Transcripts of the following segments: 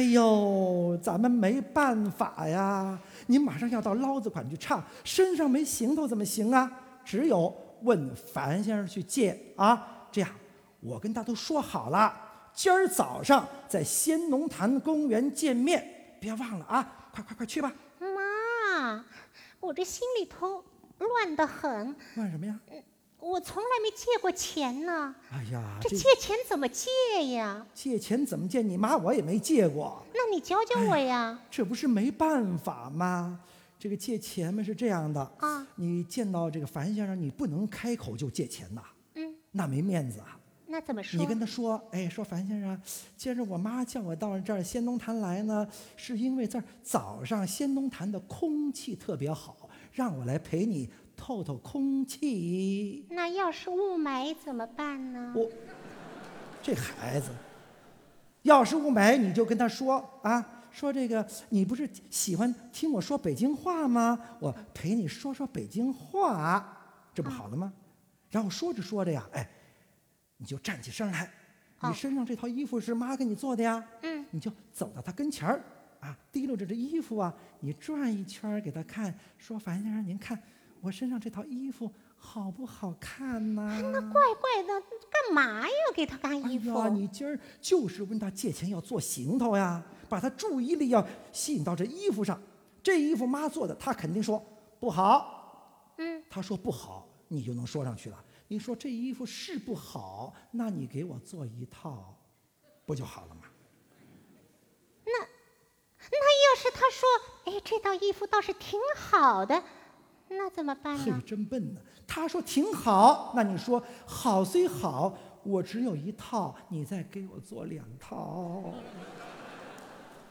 哎呦，咱们没办法呀！您马上要到捞子馆去唱，身上没行头怎么行啊？只有问樊先生去借啊！这样，我跟他都说好了，今儿早上在仙农坛公园见面，别忘了啊！快快快去吧！妈，我这心里头乱得很，乱什么呀？我从来没借过钱呢。哎呀，这借钱怎么借呀？借钱怎么借？你妈我也没借过。那你教教我呀。这不是没办法吗？这个借钱嘛是这样的啊，你见到这个樊先生，你不能开口就借钱呐，嗯，那没面子啊。那怎么说？你跟他说，哎，说樊先生，今儿我妈叫我到这儿仙农坛来呢，是因为这儿早上仙农坛的空气特别好，让我来陪你透透空气。那要是雾霾怎么办呢？我这孩子，要是雾霾，你就跟他说啊，说这个你不是喜欢听我说北京话吗？我陪你说说北京话，这不好了吗？然后说着说着呀，哎。你就站起身来，你身上这套衣服是妈给你做的呀。嗯，你就走到他跟前儿，啊，提溜着这衣服啊，你转一圈给他看，说：“樊先生，您看我身上这套衣服好不好看呢？”那怪怪的，干嘛要？给他干衣服？哎呀，你今儿就是问他借钱要做行头呀，把他注意力要吸引到这衣服上。这衣服妈做的，他肯定说不好。嗯，他说不好，你就能说上去了。你说这衣服是不好，那你给我做一套，不就好了吗？那那要是他说，哎，这套衣服倒是挺好的，那怎么办呢？嘿，真笨呢！他说挺好，那你说好虽好，我只有一套，你再给我做两套。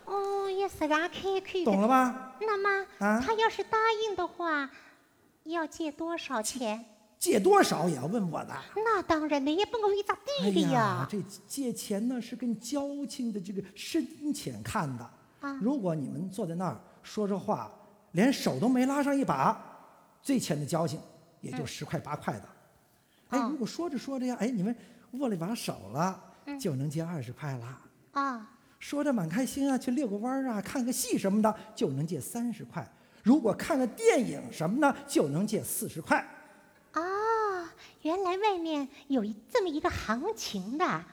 哦，也是俺开口懂了吧？那么，啊，他要是答应的话，要借多少钱？借多少也要问我的？那当然了，也不我一咋地的呀。这借钱呢是跟交情的这个深浅看的。啊，如果你们坐在那儿说着话，连手都没拉上一把，最浅的交情也就十块八块的。哎，如果说着说着呀，哎，你们握了一把手了，就能借二十块了。啊，说着蛮开心啊，去遛个弯啊，看个戏什么的，就能借三十块。如果看个电影什么的，就能借四十块。啊，原来外面有一这么一个行情的，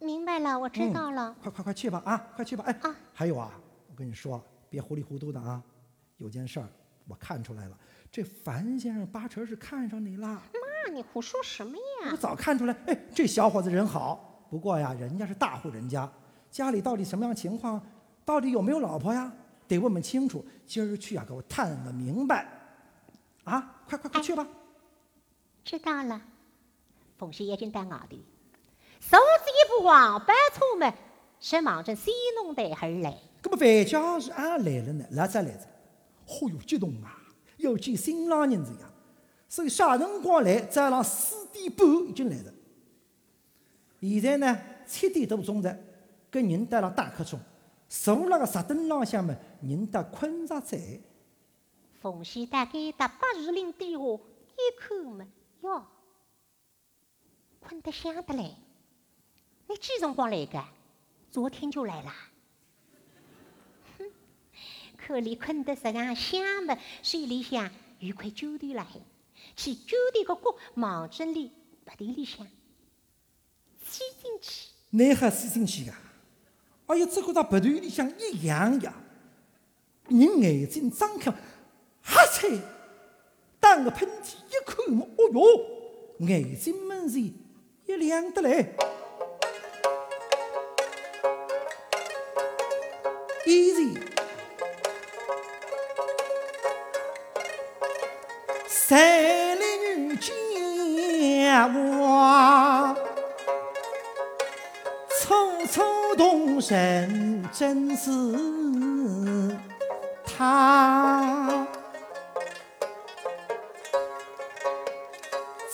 明白了，我知道了。快快快去吧啊，快去吧！哎啊，还有啊，我跟你说，别糊里糊涂的啊。有件事儿我看出来了，这樊先生八成是看上你了。妈，你胡说什么呀？我早看出来，哎，这小伙子人好，不过呀，人家是大户人家，家里到底什么样情况，到底有没有老婆呀？得问问清楚。今儿去啊，给我探个明白。啊，快快快去吧！知道了，凤姐已经在外头，手指一步王八出门，是忙着西弄台而来。那么范家是俺来了呢？哪只来着？哦哟，激动啊！要见新郎人子呀！所以啥辰光来？早上四点半已经来了。现在呢，七点多钟的，跟人到了大客中，坐那个石凳浪向么，人得困着在。凤姐大概打八十零点下，一口么？哟，困得香的嘞！你几辰光来的？昨天就来了。哼，可里困得这样香么？水里向有块酒店了海，去酒店个角忙着里白地里向吸进去。你还吸进去呀？哎呀，这个到白队里向一样呀！人眼睛张开，哈切！打个喷嚏，一口嘛，哦哟，眼睛门前一亮得来，依我，匆匆动身真是他。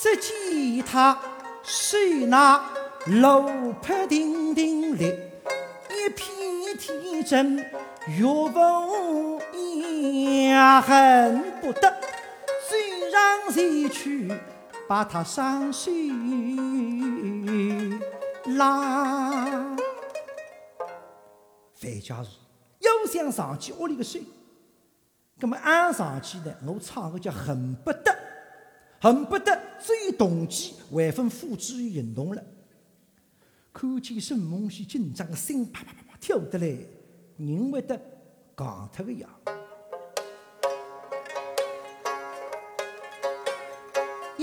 只见他手拿罗帕亭亭立，一片天真月无言，恨不得追上前去把他上手拉。范家树，又想上去屋里个睡。葛么按上去呢，我唱个叫恨不得，恨不得最动机万分付之于行动了。看见沈梦溪紧张的心啪啪啪啪跳得来，人会得戆脱个样。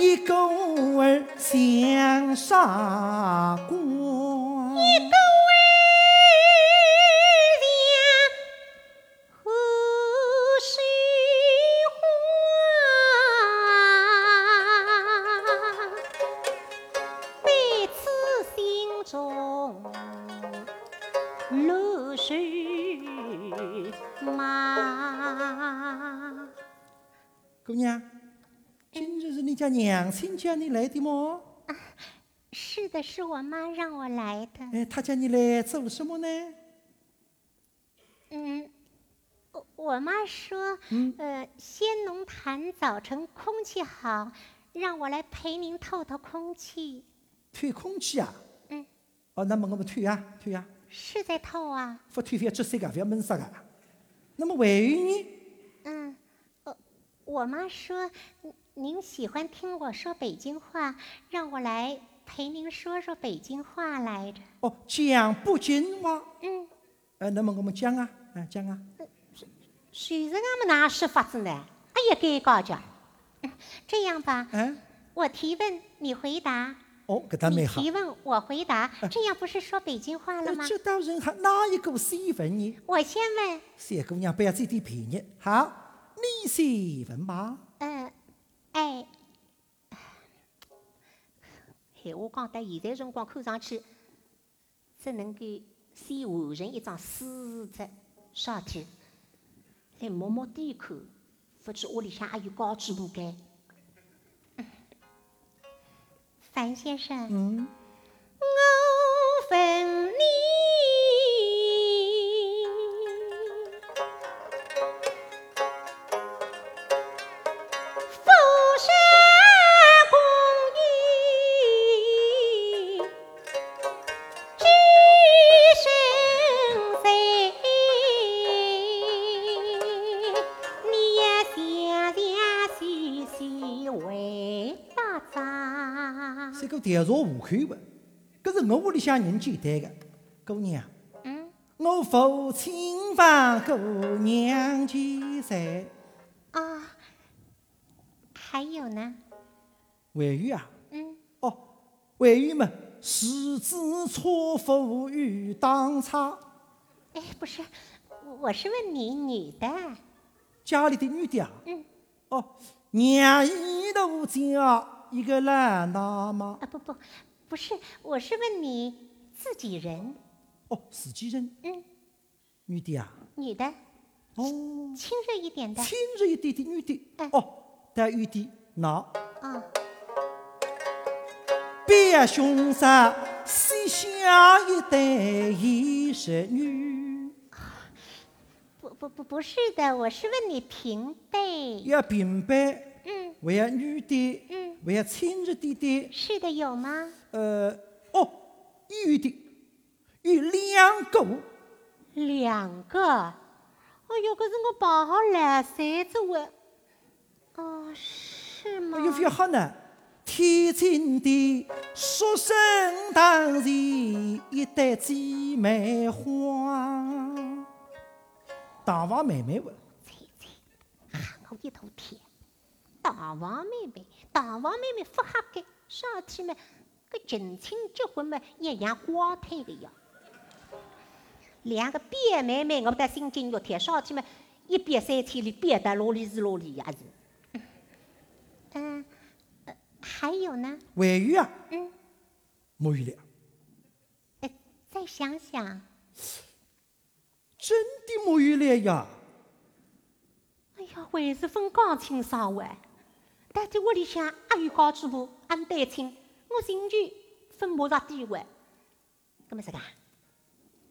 一个儿像傻瓜，一个儿像河水花，为此心中露水马。姑娘，你家娘亲叫你来的么？是的，是我妈让我来的。哎，她叫你来做什么呢？嗯，我我妈说，呃，仙农坛早晨空气好，让我来陪您透透空气。透空气啊？嗯，哦，那么我们退呀，退呀，是在透啊。不退不要窒息个，不要闷死个。那么还有呢？我妈说您您喜欢听我说北京话，让我来陪您说说北京话来着。哦，讲北京话。嗯，呃，那么我们讲啊，啊讲啊。谁是俺们哪是法子呢？哎呀，该高家。嗯 这样吧，嗯，我提问你回答，哦，搿搭你蛮好。提问我回答，这样不是说北京话了吗？呃这当然好，哪一个先问你？我先问，三姑娘不要占点便宜。好，你先问吧。嗯，哎，闲话讲到现在辰光看上去，只能够先完成一桩事实，少天来摸摸点看，不知屋里向还有高举不该。嗯樊先生，嗯，这个调查户口的，搿是我屋里向人简单的。姑娘，嗯，我父亲房姑娘几岁？啊，还有呢，外语啊？嗯，哦，外语嘛，十指错付与当差。哎，不是，我我是问你女的，家里的女的啊？嗯，哦，娘一头家一个烂大妈。啊不不，不是，我是问你自己人，哦，自己人，嗯，女的啊？女的，哦，亲热一点的，亲热一点的女的哎。哦，带有点闹。啊，别凶杀，西下一对一十女。不不不不是的，我是问你平辈，要平辈，嗯还要女的，嗯，还要亲热点的。是的，有吗？呃，哦，有的，有两个。两个，哎呦，可是我包好蓝衫子我，哦，是吗？有非好呢。天津的蜀省当然一对姐妹花，大王妹妹问。猜猜，喊我一头天！大王妹妹，大王妹妹不吓该，少天嘛，个近亲结婚嘛，一样光腿的呀。两个表妹妹，我不得心惊肉跳，上天嘛，一别三千里，变得哪里是哪里呀是。嗯，呃，还有呢，外语啊，嗯，没有了，呃，再想想，真的没有了呀。哎呀，还是分讲清爽话。但在屋里向阿有高主婆，也有单亲，我寻求分马上地位。葛么这个，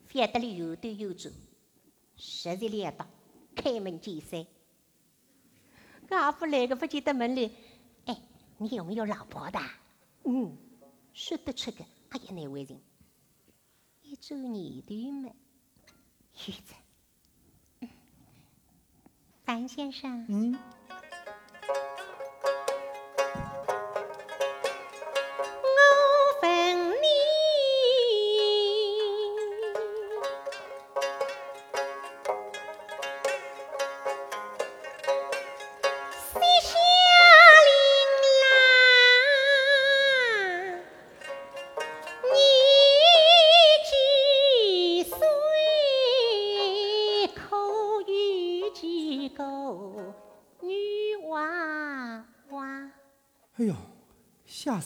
反得里有对有主，实在了当，开门见山。搿阿夫来个不见得门里，哎，你有没有老婆的？嗯，说得出个，阿也难为情。一周年头嘛，玉子，嗯。樊先生，嗯，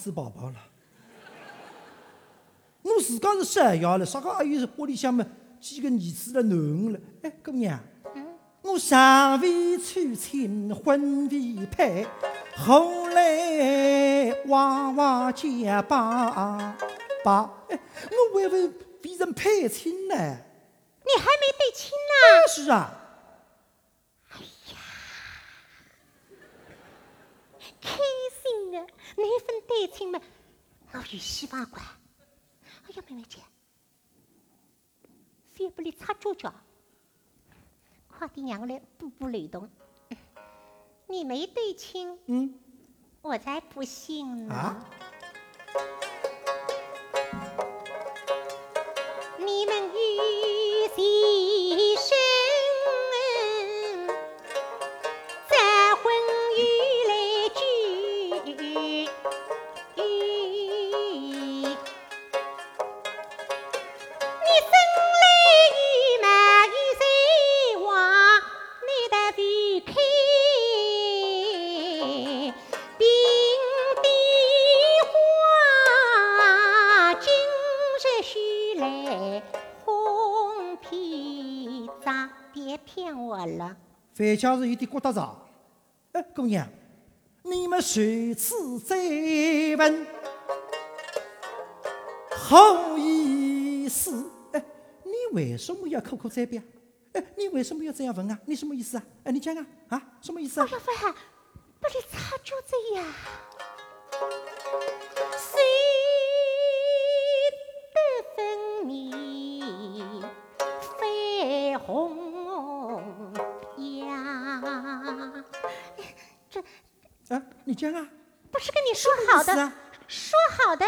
死宝宝了！我自家是山药了，啥个还有屋里向么几个儿子了囡儿了？哎，姑娘，我尚未娶亲婚未配，后来娃娃结巴巴，哎，我还未为人配亲呢。你还没对亲呢？是啊，开心啊！那份对亲嘛，我有希望管。哎呀，妹妹姐，反不里擦脚脚，快点让我来补补漏洞。你没对亲，嗯我才不信呢。啊，你们与先扎，别骗我了。反家是有点觉得着。哎，姑娘，你们谁此再问好意思？哎，你为什么要口口再辩？哎，你为什么要这样问啊？你什么意思啊？哎，你讲啊，啊，什么意思啊哎？呀，凡，不里擦脚子呀？讲啊，不是跟你说好的，说好的，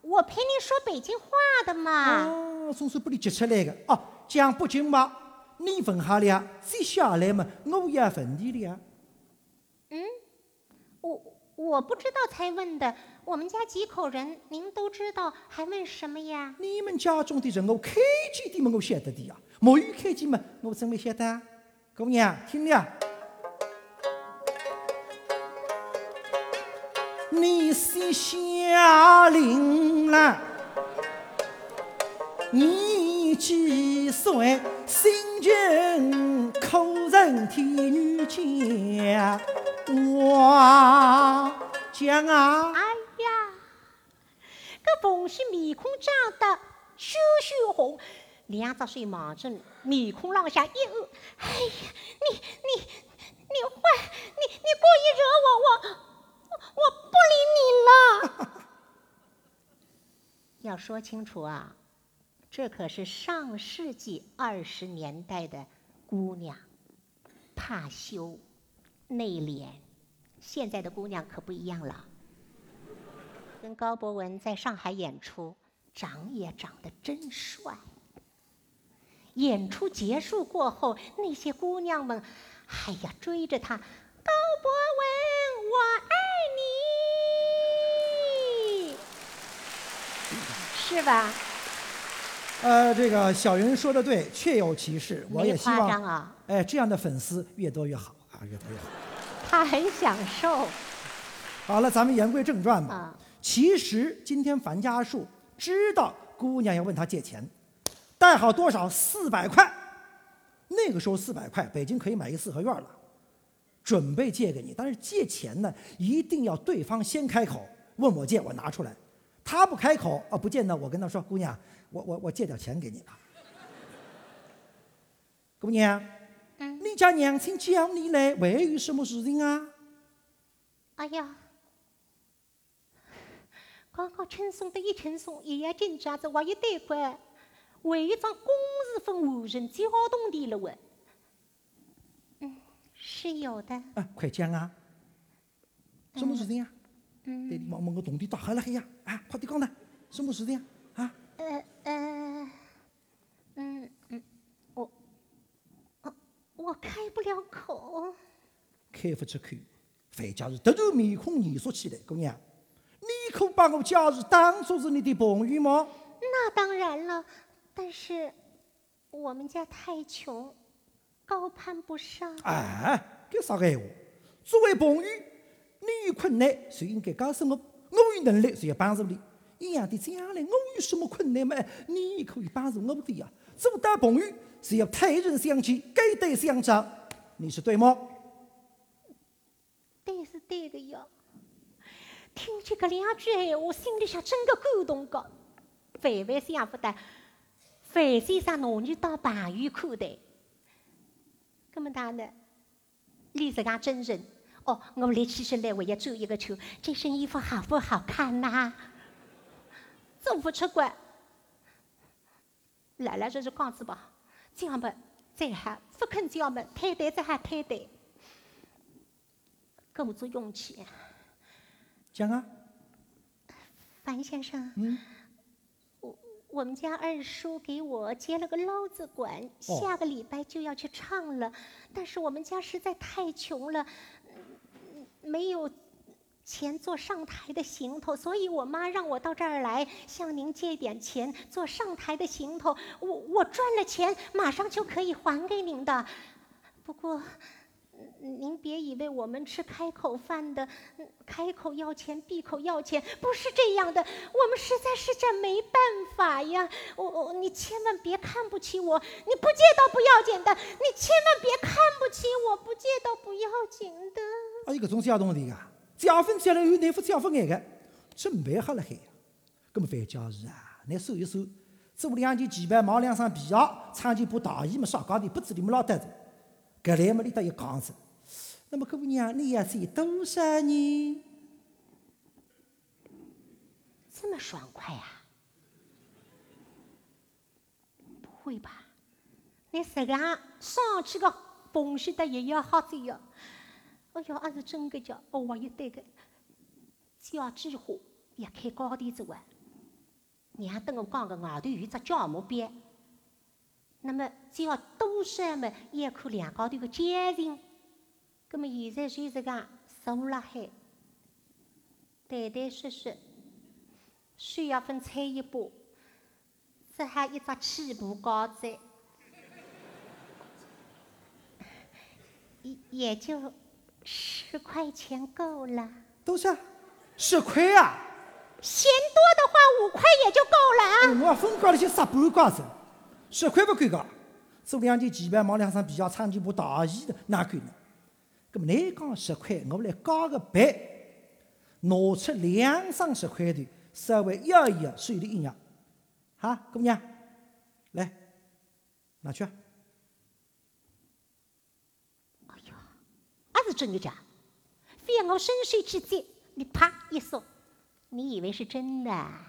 我陪你说北京话的嘛。哦，总是不里接出来的哦。讲北京话，你问下了，接下来嘛，我也问你了。我我不知道才问的，我们家几口人，您都知道，还问什么呀？你们家中的人，我开几点嘛，我晓得的呀。没有开几嘛，我怎么晓得啊。姑娘，听了，你是下令了，你几岁？心情口人替女家，我讲啊。哎呀，这冯氏面孔涨得羞羞红，两只手忙着面孔浪下一按，哎呀，你你你坏，你你故意惹，我我我不理你了。要说清楚啊，这可是上世纪二十年代的姑娘，怕羞、内敛。现在的姑娘可不一样了。跟高博文在上海演出，长也长得真帅。演出结束过后，那些姑娘们，哎呀，追着他，高博文，是吧？呃，这个小云说的对，确有其事。我也希没夸张望，啊，哎，这样的粉丝越多越好啊，越多越好。他很享受好了，咱们言归正传吧。啊。其实今天樊家树知道姑娘要问他借钱，带好多少？四百块。那个时候四百块，北京可以买一四合院了。准备借给你，但是借钱呢，一定要对方先开口问我借，我拿出来。他不开口啊，不见得我跟他说，姑娘，我我我借点钱给你吧。姑娘，嗯你家娘亲叫你来，为有什么事情啊？哎呀，刚刚轻松的一轻松，一夜紧张子，我一贷款，为一张公事分无人交通的了喂。嗯，是有的。啊，快讲啊！什么事情啊？嗯对，你往问个洞里打黑了黑呀！啊，快点讲呢！什么事情呀？啊，呃呃，嗯嗯，我，我我开不了口。开不出口，范家是突然面孔严肃起来。姑娘，你可把我家是当做是你的朋友吗？那当然了，但是我们家太穷，高攀不上。哎，搿啥个闲话？作为朋友，你有困难就应该告诉我，我有能力就要帮助你。一样的，这样嘞，我有什么困难嘛？你也可以帮助我的呀。做到朋友是要泰人相见，给对相长，你说对吗？对是对的哟。听见搿两句闲话，心里向真个感动个。万万想不到，范先生拿你当朋友看待。搿么大呢？你自家真人哦，我来其实来我要做一个球，这身衣服好不好看呐、做不出怪。来来，这是讲子吧，讲么再喊，不肯这样么，太太再喊太太。鼓足勇气，讲啊，樊先生，嗯，我我们家二叔给我接了个捞子馆，哦。下个礼拜就要去唱了，但是我们家实在太穷了，嗯没有钱做上台的行头，所以我妈让我到这儿来向您借点钱做上台的行头。我我赚了钱，马上就可以还给您的。不过。您别以为我们吃开口饭的，开口要钱，闭口要钱，不是这样的。我们实在是这没办法呀。我我，你千万别看不起我，你不借倒不要紧的，你千万别看不起我，要有搿种借东西啊，借分借了有难付借不眼个，真办瞎了海呀。搿么范家是啊，拿收一收，做两件旗袍，买两双皮鞋，穿件布大衣么，上高头不知你们老得着。搿来么里搭一讲子，那么姑娘，你要赚多少呢？这么爽快啊？不会吧？你实际上上去个东西的也要好赚哟。哦哟，还是真个叫，哦，我一对个，交际花也开高低走啊。娘跟我讲个外头有只酵母边，那么只要多少么，也要看两高头个感情。那么现在就是讲坐辣海，谈谈说说。需要分菜一把，这还一只起步高子，也也就十块钱够了。多少？十块啊！嫌多的话，五块也就够了啊。哎我分高头去杀半瓜子，十块不够个，做两件旗袍，买两双皮鞋，穿件布大衣的，哪够呢？那么你讲十块，我来加个倍，拿出两张十块的，稍微摇一摇，手里一压，哈，姑娘，来，拿去啊。哎呀，还是真的假？非要我伸手去接，你啪一松，你以为是真的啊？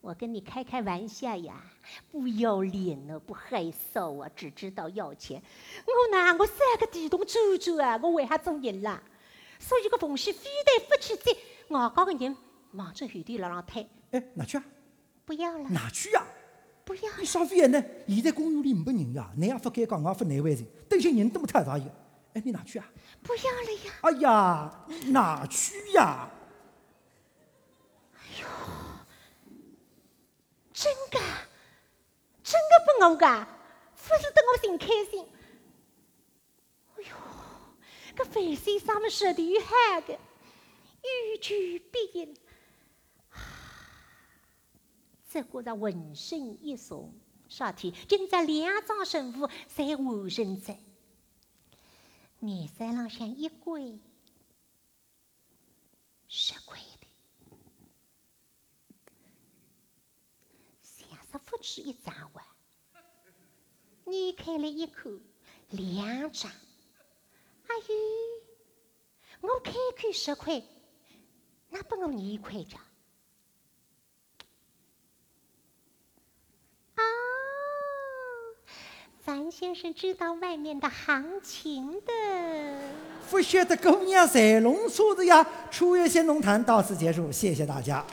我跟你开开玩笑呀，不要脸哦，不害臊啊，只知道要钱。我哪我三个地洞走走啊，我为啥种人啦？所以个缝隙非得不去接，外高个人望着后头辣浪推，哎，哪去啊，不要了，哪去啊、不要你啥费呢？现在公园里没人呀，你也不敢讲，我不难为人，等些人多么太大一个。哎，你哪去啊！不要了呀！哎呀，你哪去呀！哎呦真的，真的不我噶，不是等我挺开心。哎呦，搿范先生们说的有喊的，欲拒必应。这觉着浑身一松，啥体？今朝两张神符侪完成着，面山浪向一跪，十块的。像是不止一张哇！你开了一口，两张。哎呦，我开口十块，那不我二块张。樊先生知道外面的行情的。不晓得姑娘在龙车子呀！初月仙龙潭到此结束，谢谢大家。